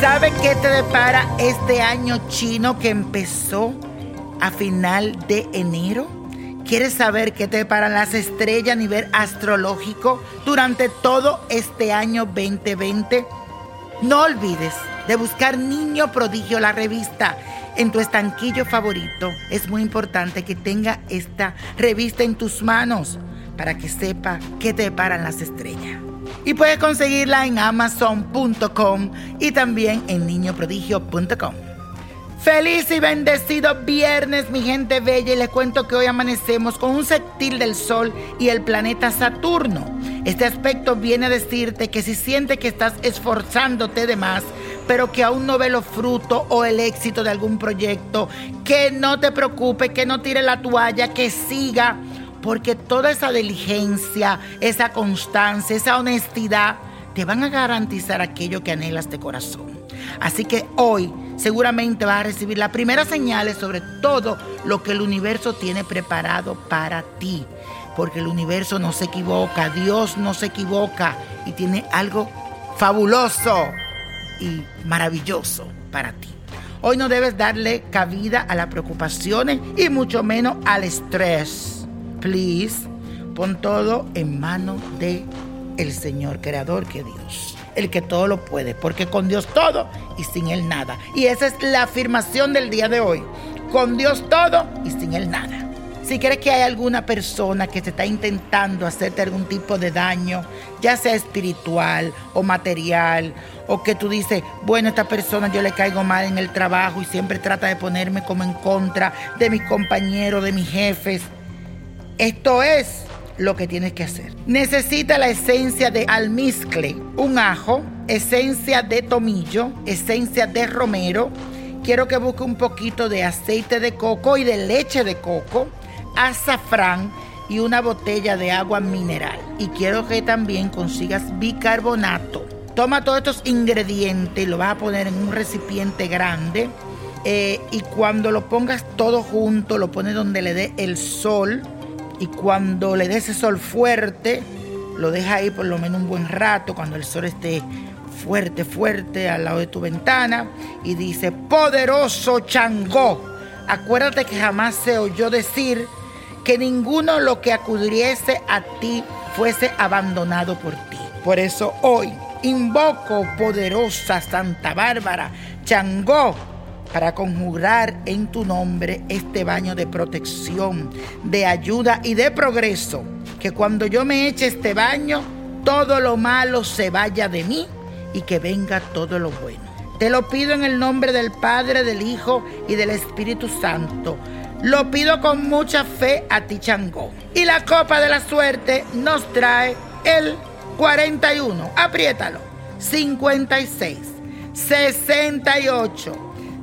¿Sabe qué te depara este año chino que empezó a final de enero? ¿Quieres saber qué te deparan las estrellas a nivel astrológico durante todo este año 2020? No olvides de buscar Niño Prodigio, la revista, en tu estanquillo favorito. Es muy importante que tenga esta revista en tus manos para que sepa qué te deparan las estrellas. Y puedes conseguirla en amazon.com y también en niñoprodigio.com. Feliz y bendecido viernes, mi gente bella, y les cuento que hoy amanecemos con un sextil del Sol y el planeta Saturno. Este aspecto viene a decirte que si sientes que estás esforzándote de más, pero que aún no ve los frutos o el éxito de algún proyecto, que no te preocupes, que no tire la toalla, que siga, porque toda esa diligencia, esa constancia, esa honestidad, te van a garantizar aquello que anhelas de corazón. Así que hoy seguramente vas a recibir las primeras señales sobre todo lo que el universo tiene preparado para ti. Porque el universo no se equivoca, Dios no se equivoca y tiene algo fabuloso y maravilloso para ti. Hoy no debes darle cabida a las preocupaciones y mucho menos al estrés. Please, pon todo en manos de el Señor creador que Dios el que todo lo puede, porque con Dios todo y sin Él nada. Y esa es la afirmación del día de hoy. Con Dios todo y sin Él nada. Si crees que hay alguna persona que te está intentando hacerte algún tipo de daño, ya sea espiritual o material, o que tú dices, bueno, esta persona yo le caigo mal en el trabajo y siempre trata de ponerme como en contra de mis compañeros, de mis jefes, esto es lo que tienes que hacer. Necesita la esencia de almizcle, un ajo, esencia de tomillo, esencia de romero. Quiero que busque un poquito de aceite de coco y de leche de coco, azafrán y una botella de agua mineral. Y quiero que también consigas bicarbonato. Toma todos estos ingredientes lo vas a poner en un recipiente grande. eh, y cuando lo pongas todo junto, lo pones donde le dé el sol y cuando le dé ese sol fuerte, lo deja ahí por lo menos un buen rato, cuando el sol esté fuerte, fuerte al lado de tu ventana, y dice, poderoso Changó, acuérdate que jamás se oyó decir que ninguno lo que acudiese a ti fuese abandonado por ti. Por eso hoy Invoco, poderosa Santa Bárbara, Changó, para conjurar en tu nombre este baño de protección, de ayuda y de progreso. Que cuando yo me eche este baño, todo lo malo se vaya de mí y que venga todo lo bueno. Te lo pido en el nombre del Padre, del Hijo y del Espíritu Santo. Lo pido con mucha fe a ti, Changó. Y la copa de la suerte nos trae el 41. Apriétalo. 56, 68.